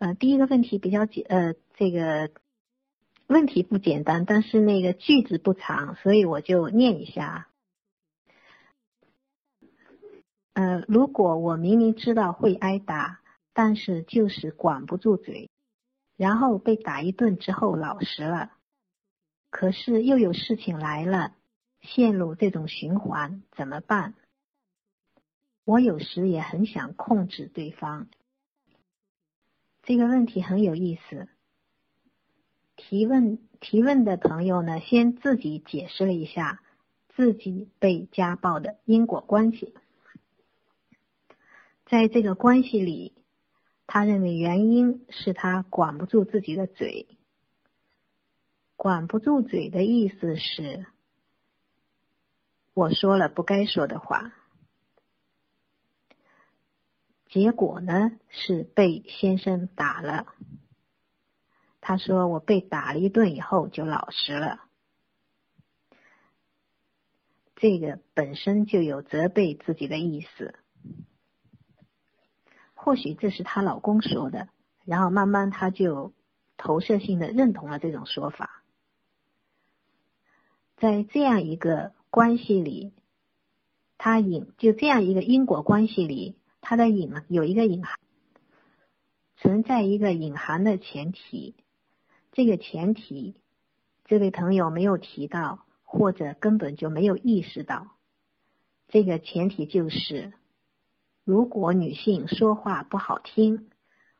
呃，第一个问题比较简，呃，这个问题不简单，但是那个句子不长，所以我就念一下。呃，如果我明明知道会挨打，但是就是管不住嘴，然后被打一顿之后老实了，可是又有事情来了，陷入这种循环，怎么办？我有时也很想控制对方。这个问题很有意思。提问提问的朋友呢，先自己解释了一下自己被家暴的因果关系。在这个关系里，他认为原因是他管不住自己的嘴。管不住嘴的意思是，我说了不该说的话。结果呢是被先生打了。他说我被打了一顿以后就老实了。这个本身就有责备自己的意思。或许这是她老公说的，然后慢慢她就投射性的认同了这种说法。在这样一个关系里，他隐就这样一个因果关系里。它的隐有一个隐含，存在一个隐含的前提，这个前提，这位朋友没有提到，或者根本就没有意识到。这个前提就是，如果女性说话不好听，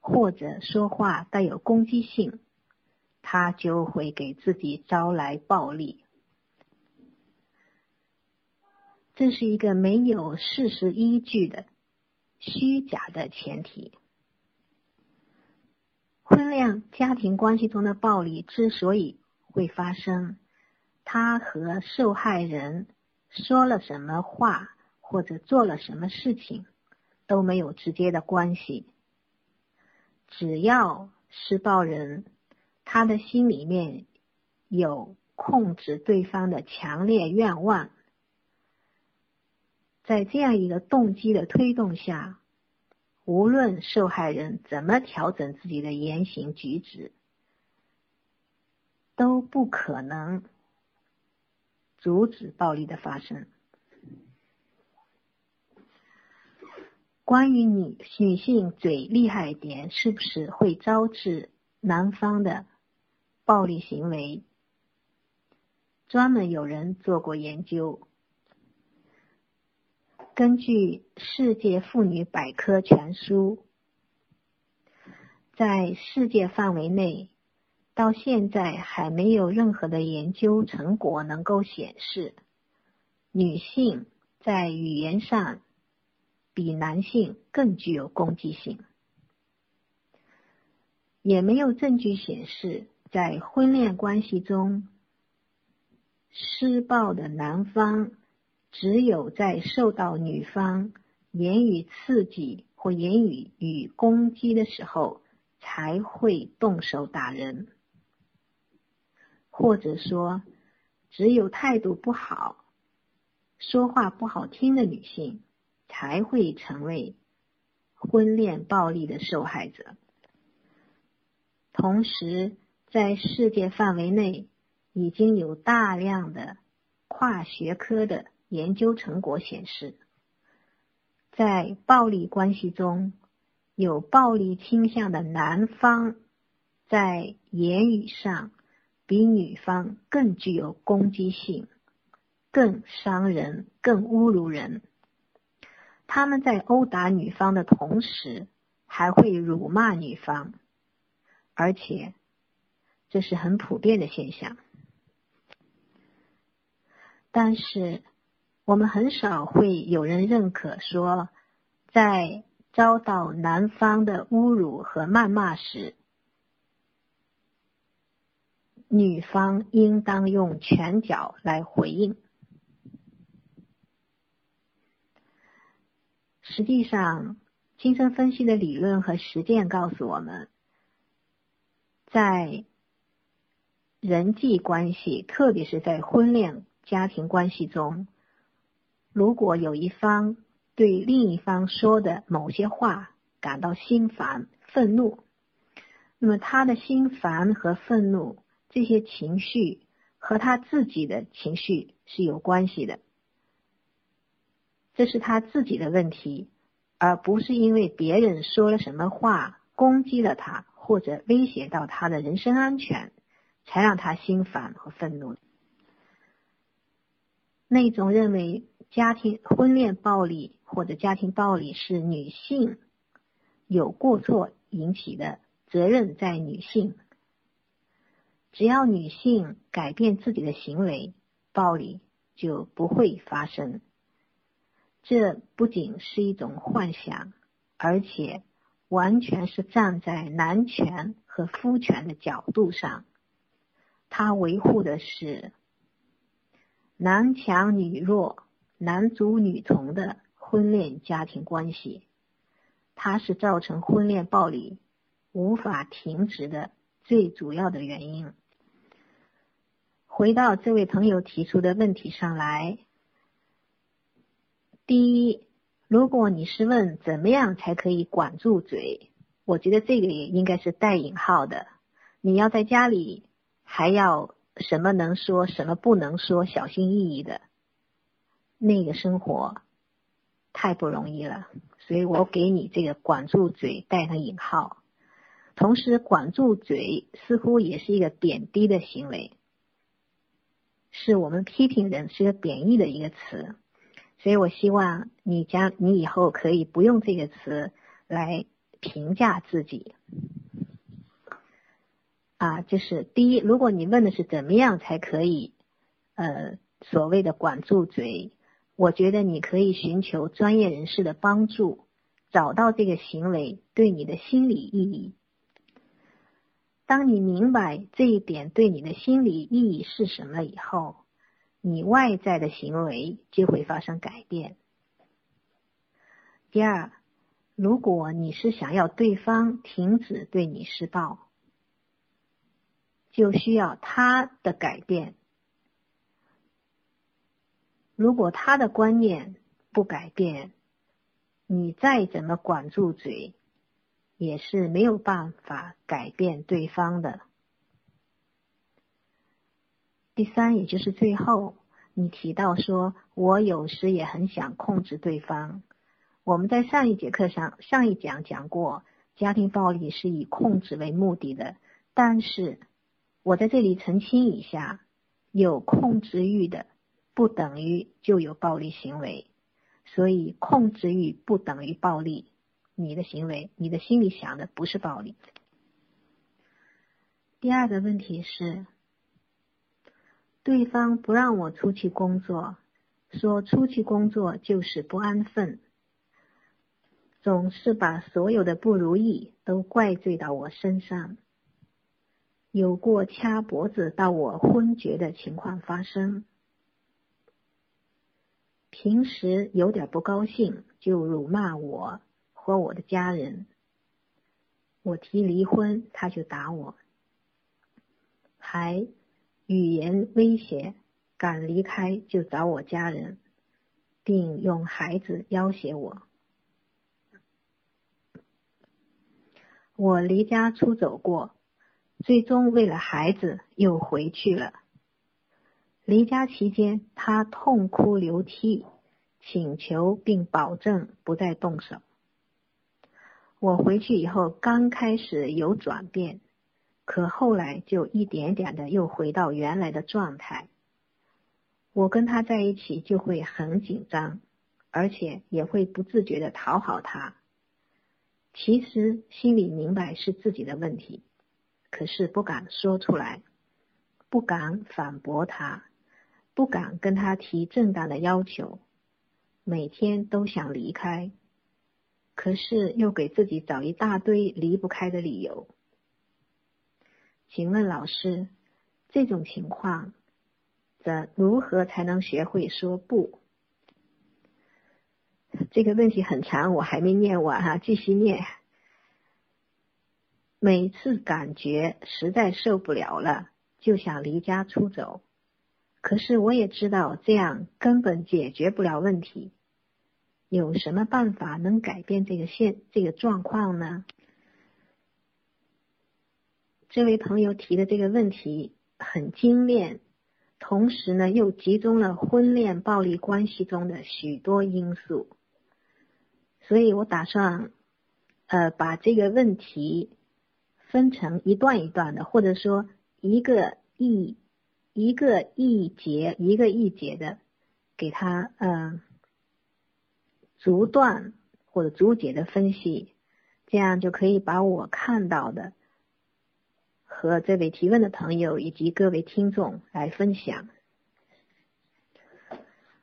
或者说话带有攻击性，她就会给自己招来暴力。这是一个没有事实依据的。虚假的前提，婚恋家庭关系中的暴力之所以会发生，它和受害人说了什么话或者做了什么事情都没有直接的关系。只要施暴人他的心里面有控制对方的强烈愿望。在这样一个动机的推动下，无论受害人怎么调整自己的言行举止，都不可能阻止暴力的发生。关于女女性嘴厉害点，是不是会招致男方的暴力行为？专门有人做过研究。根据《世界妇女百科全书》，在世界范围内，到现在还没有任何的研究成果能够显示女性在语言上比男性更具有攻击性，也没有证据显示在婚恋关系中施暴的男方。只有在受到女方言语刺激或言语与攻击的时候，才会动手打人，或者说，只有态度不好、说话不好听的女性，才会成为婚恋暴力的受害者。同时，在世界范围内，已经有大量的跨学科的。研究成果显示，在暴力关系中有暴力倾向的男方，在言语上比女方更具有攻击性，更伤人，更侮辱人。他们在殴打女方的同时，还会辱骂女方，而且这是很普遍的现象。但是。我们很少会有人认可说，在遭到男方的侮辱和谩骂时，女方应当用拳脚来回应。实际上，精神分析的理论和实践告诉我们，在人际关系，特别是在婚恋家庭关系中。如果有一方对另一方说的某些话感到心烦、愤怒，那么他的心烦和愤怒这些情绪和他自己的情绪是有关系的，这是他自己的问题，而不是因为别人说了什么话攻击了他或者威胁到他的人身安全，才让他心烦和愤怒。那种认为家庭婚恋暴力或者家庭暴力是女性有过错引起的，责任在女性。只要女性改变自己的行为，暴力就不会发生。这不仅是一种幻想，而且完全是站在男权和夫权的角度上，他维护的是。男强女弱、男主女从的婚恋家庭关系，它是造成婚恋暴力无法停止的最主要的原因。回到这位朋友提出的问题上来，第一，如果你是问怎么样才可以管住嘴，我觉得这个也应该是带引号的。你要在家里还要。什么能说，什么不能说，小心翼翼的，那个生活太不容易了。所以我给你这个管住嘴带上引号，同时管住嘴似乎也是一个贬低的行为，是我们批评人是个贬义的一个词。所以我希望你将你以后可以不用这个词来评价自己。啊，就是第一，如果你问的是怎么样才可以，呃，所谓的管住嘴，我觉得你可以寻求专业人士的帮助，找到这个行为对你的心理意义。当你明白这一点对你的心理意义是什么以后，你外在的行为就会发生改变。第二，如果你是想要对方停止对你施暴。就需要他的改变。如果他的观念不改变，你再怎么管住嘴，也是没有办法改变对方的。第三，也就是最后，你提到说，我有时也很想控制对方。我们在上一节课上，上一讲讲过，家庭暴力是以控制为目的的，但是。我在这里澄清一下，有控制欲的不等于就有暴力行为，所以控制欲不等于暴力。你的行为，你的心里想的不是暴力。第二个问题是，对方不让我出去工作，说出去工作就是不安分，总是把所有的不如意都怪罪到我身上。有过掐脖子到我昏厥的情况发生。平时有点不高兴就辱骂我和我的家人。我提离婚他就打我，还语言威胁，敢离开就找我家人，并用孩子要挟我。我离家出走过。最终为了孩子又回去了。离家期间，他痛哭流涕，请求并保证不再动手。我回去以后，刚开始有转变，可后来就一点点的又回到原来的状态。我跟他在一起就会很紧张，而且也会不自觉的讨好他。其实心里明白是自己的问题。可是不敢说出来，不敢反驳他，不敢跟他提正当的要求，每天都想离开，可是又给自己找一大堆离不开的理由。请问老师，这种情况，怎如何才能学会说不？这个问题很长，我还没念完哈，继续念。每次感觉实在受不了了，就想离家出走。可是我也知道这样根本解决不了问题。有什么办法能改变这个现这个状况呢？这位朋友提的这个问题很精炼，同时呢又集中了婚恋暴力关系中的许多因素，所以我打算呃把这个问题分成一段一段的，或者说一个一一个一节一个一节的给他嗯逐段或者逐节的分析，这样就可以把我看到的。和这位提问的朋友以及各位听众来分享。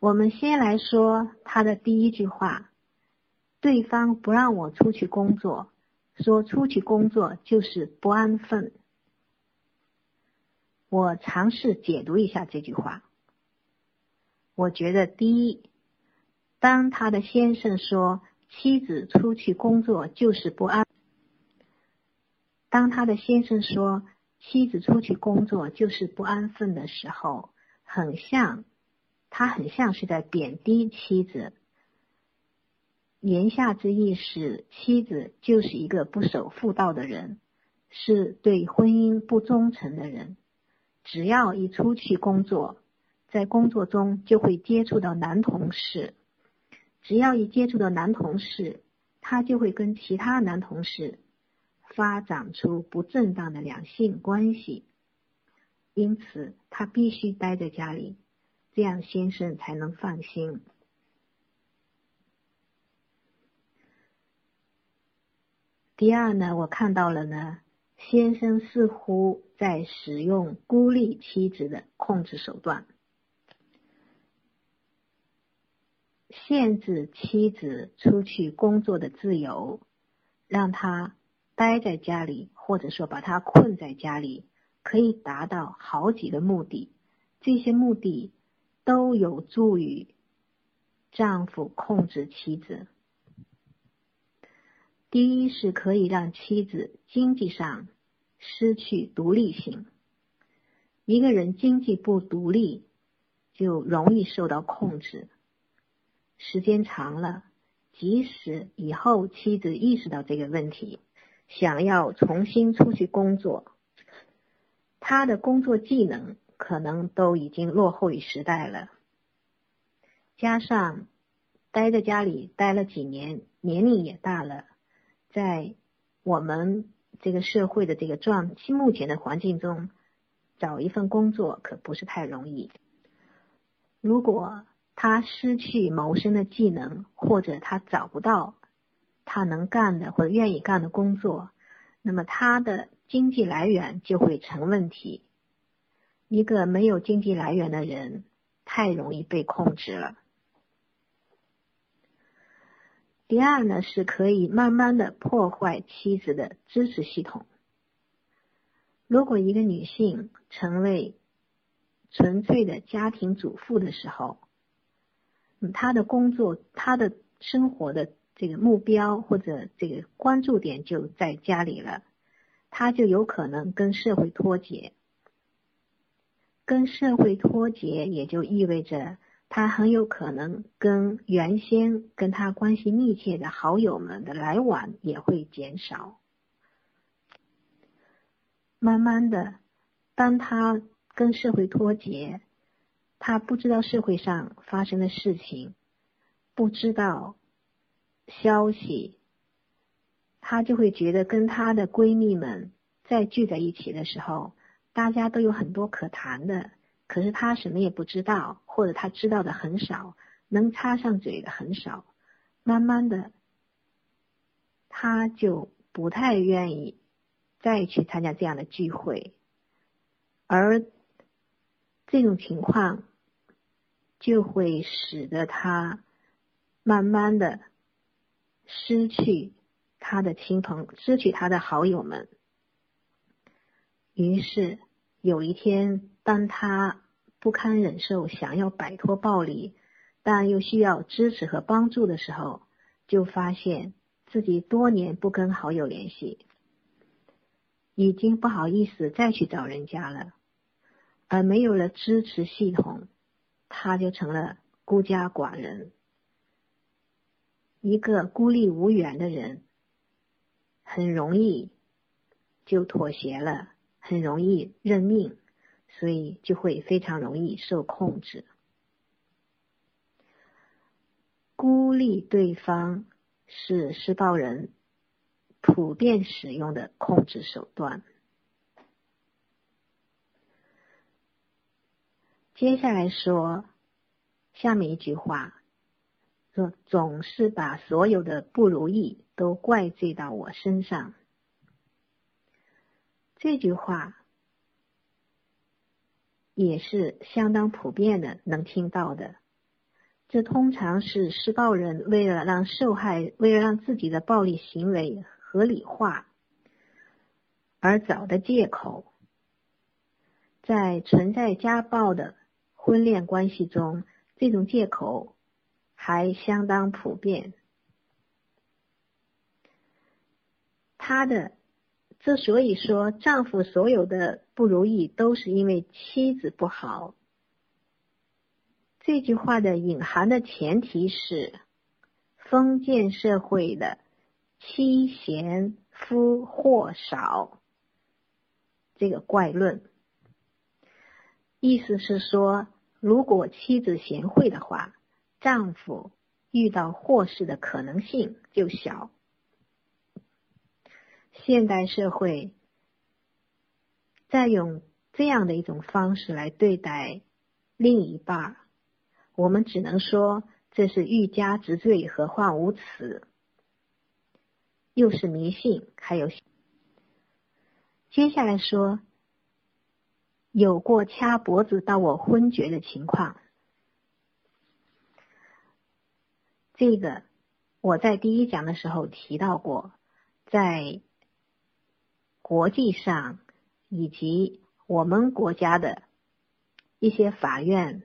我们先来说他的第一句话：对方不让我出去工作，说出去工作就是不安分。我尝试解读一下这句话。我觉得，第一，当他的先生说妻子出去工作就是不安。当他的先生说妻子出去工作就是不安分的时候，很像，他很像是在贬低妻子。言下之意是，妻子就是一个不守妇道的人，是对婚姻不忠诚的人。只要一出去工作，在工作中就会接触到男同事，只要一接触到男同事，他就会跟其他男同事。发展出不正当的两性关系，因此他必须待在家里，这样先生才能放心。第二呢，我看到了呢，先生似乎在使用孤立妻子的控制手段，限制妻子出去工作的自由，让她。待在家里，或者说把她困在家里，可以达到好几个目的。这些目的都有助于丈夫控制妻子。第一是可以让妻子经济上失去独立性。一个人经济不独立，就容易受到控制。时间长了，即使以后妻子意识到这个问题。想要重新出去工作，他的工作技能可能都已经落后于时代了。加上待在家里待了几年，年龄也大了，在我们这个社会的这个状目前的环境中，找一份工作可不是太容易。如果他失去谋生的技能，或者他找不到。他能干的或者愿意干的工作，那么他的经济来源就会成问题。一个没有经济来源的人，太容易被控制了。第二呢，是可以慢慢的破坏妻子的支持系统。如果一个女性成为纯粹的家庭主妇的时候，她的工作，她的生活的。这个目标或者这个关注点就在家里了，她就有可能跟社会脱节。跟社会脱节，也就意味着他很有可能跟原先跟他关系密切的好友们的来往也会减少。慢慢的，当他跟社会脱节，他不知道社会上发生的事情，不知道。消息，她就会觉得跟她的闺蜜们再聚在一起的时候，大家都有很多可谈的，可是他什么也不知道，或者他知道的很少，能插上嘴的很少。慢慢的，他就不太愿意再去参加这样的聚会，而这种情况就会使得他慢慢的。失去他的亲朋，失去他的好友们。于是有一天，当他不堪忍受，想要摆脱暴力，但又需要支持和帮助的时候，就发现自己多年不跟好友联系，已经不好意思再去找人家了，而没有了支持系统，他就成了孤家寡人。一个孤立无援的人，很容易就妥协了，很容易认命，所以就会非常容易受控制。孤立对方是施暴人普遍使用的控制手段。接下来说下面一句话，说总是把所有的不如意都怪罪到我身上。这句话也是相当普遍的，能听到的。这通常是施暴人为了让受害，为了让自己的暴力行为合理化而找的借口。在存在家暴的婚恋关系中，这种借口还相当普遍。他的之所以说丈夫所有的不如意都是因为妻子不好。这句话的隐含的前提是封建社会的妻贤夫祸少这个怪论，意思是说，如果妻子贤惠的话，丈夫遇到祸事的可能性就小。现代社会再用这样的一种方式来对待另一半。我们只能说这是欲加之罪，何患无辞？又是迷信，还有接下来说有过掐脖子到我昏厥的情况。这个我在第一讲的时候提到过，在国际上以及我们国家的一些法院。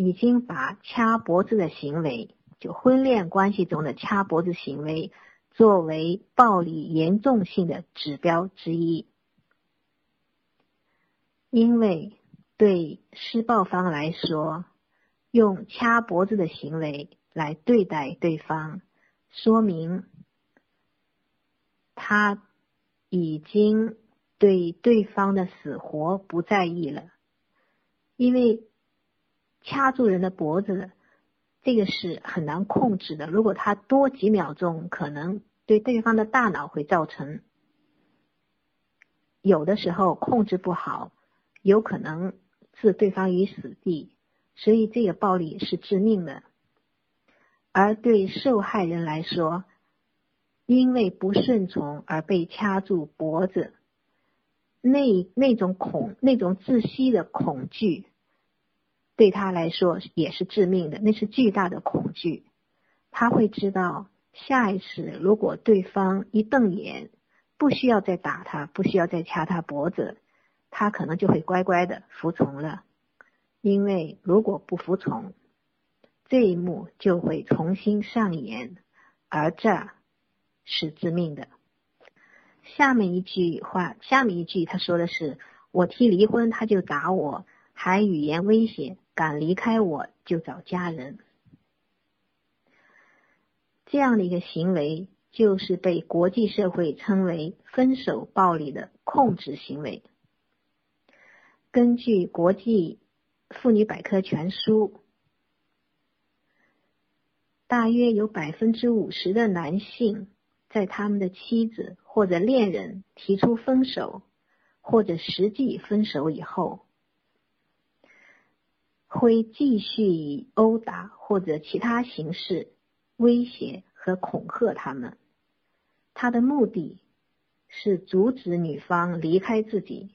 已经把掐脖子的行为，就婚恋关系中的掐脖子行为，作为暴力严重性的指标之一。因为对施暴方来说，用掐脖子的行为来对待对方，说明他已经对对方的死活不在意了，因为。掐住人的脖子，这个是很难控制的。如果他多几秒钟，可能对对方的大脑会造成有的时候控制不好，有可能置对方于死地。所以这个暴力是致命的。而对受害人来说，因为不顺从而被掐住脖子，那那种恐、那种窒息的恐惧。对他来说也是致命的，那是巨大的恐惧。他会知道，下一次如果对方一瞪眼，不需要再打他，不需要再掐他脖子，他可能就会乖乖的服从了。因为如果不服从，这一幕就会重新上演，而这是致命的。下面一句话，下面一句他说的是：“我提离婚，他就打我，还语言威胁。”敢离开我就找家人，这样的一个行为就是被国际社会称为分手暴力的控制行为。根据国际妇女百科全书，大约有百分之五十的男性在他们的妻子或者恋人提出分手或者实际分手以后。会继续以殴打或者其他形式威胁和恐吓他们。他的目的是阻止女方离开自己，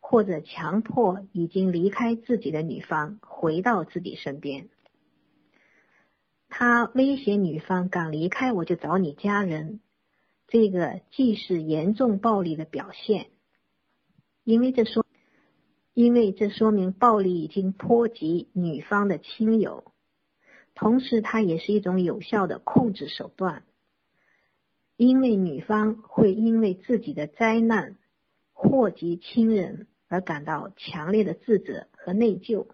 或者强迫已经离开自己的女方回到自己身边。他威胁女方敢离开我就找你家人，这个既是严重暴力的表现，因为这说。因为这说明暴力已经波及女方的亲友，同时它也是一种有效的控制手段。因为女方会因为自己的灾难祸及亲人而感到强烈的自责和内疚。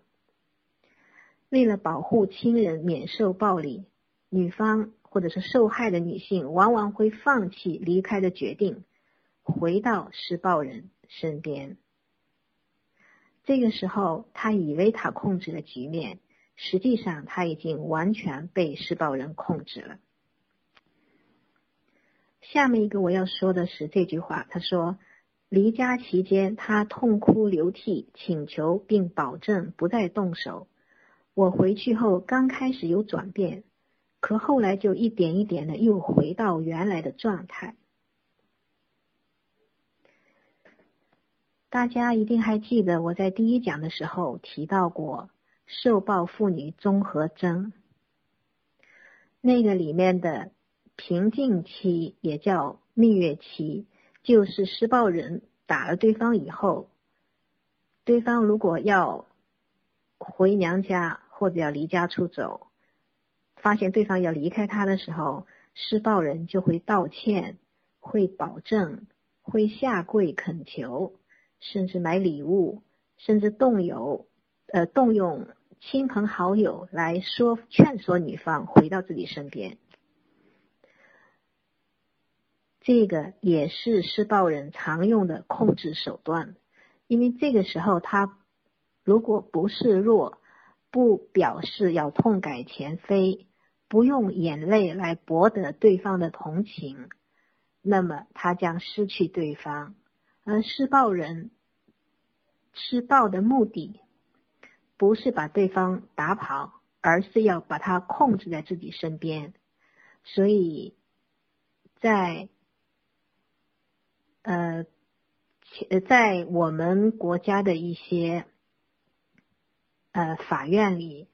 为了保护亲人免受暴力，女方或者是受害的女性往往会放弃离开的决定，回到施暴人身边。这个时候，他以为他控制了局面，实际上他已经完全被施暴人控制了。下面一个我要说的是这句话，他说：离家期间，他痛哭流涕，请求并保证不再动手。我回去后，刚开始有转变，可后来就一点一点的又回到原来的状态。大家一定还记得我在第一讲的时候提到过受暴妇女综合征，那个里面的。平静期也叫蜜月期，就是施暴人打了对方以后，对方如果要回娘家或者要离家出走，发现对方要离开他的时候，施暴人就会道歉，会保证，会下跪恳求，甚至买礼物，甚至动有呃动用亲朋好友来说劝说女方回到自己身边。这个也是施暴人常用的控制手段，因为这个时候他如果不示弱，不表示要痛改前非，不用眼泪来博得对方的同情，那么他将失去对方。而施暴人施暴的目的不是把对方打跑，而是要把他控制在自己身边，所以在。呃，在我们国家的一些呃法院里，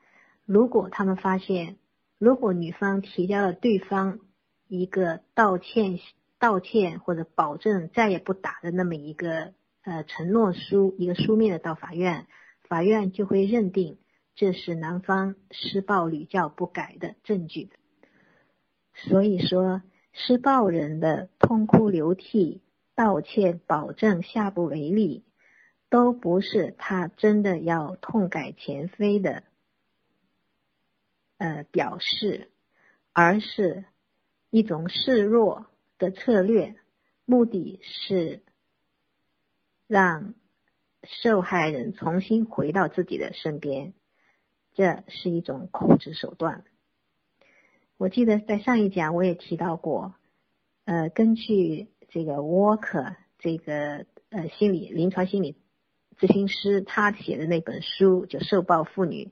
如果他们发现，如果女方提交了对方一个道歉、道歉或者保证再也不打的那么一个呃承诺书，一个书面的到法院，法院就会认定这是男方施暴屡教不改的证据。所以说，施暴人的痛哭流涕。道歉、保证下不为例，都不是他真的要痛改前非的呃表示，而是一种示弱的策略，目的是让受害人重新回到自己的身边，这是一种控制手段。我记得在上一讲我也提到过，呃，根据。这个沃克，这个呃心理临床心理咨询师，他写的那本书就《受暴妇女》，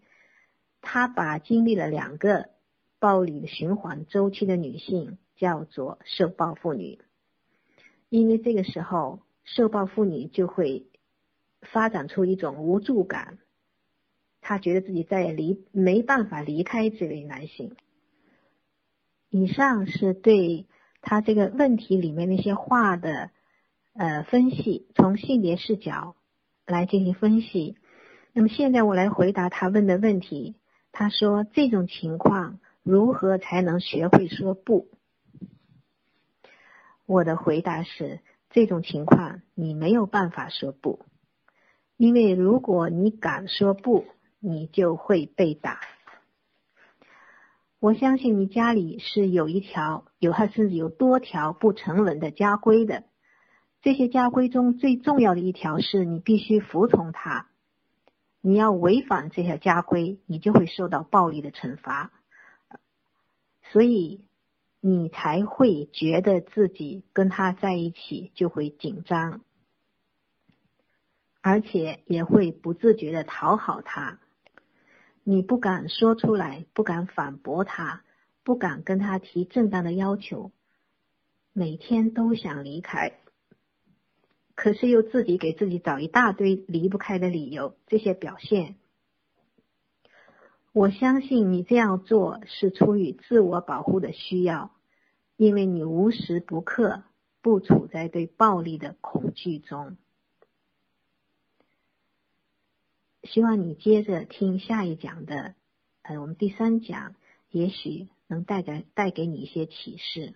他把经历了两个暴力的循环周期的女性叫做受暴妇女，因为这个时候受暴妇女就会发展出一种无助感，她觉得自己再也离没办法离开这位男性。以上是对。他这个问题里面那些话的呃分析，从性别视角来进行分析。那么现在我来回答他问的问题。他说这种情况如何才能学会说不？我的回答是：这种情况你没有办法说不，因为如果你敢说不，你就会被打。我相信你家里是有一条，有还甚至有多条不成文的家规的。这些家规中最重要的一条是你必须服从它。你要违反这条家规，你就会受到暴力的惩罚。所以你才会觉得自己跟他在一起就会紧张，而且也会不自觉的讨好他。你不敢说出来，不敢反驳他，不敢跟他提正当的要求，每天都想离开，可是又自己给自己找一大堆离不开的理由。这些表现，我相信你这样做是出于自我保护的需要，因为你无时不刻不处在对暴力的恐惧中。希望你接着听下一讲的，呃，我们第三讲，也许能带给带给你一些启示。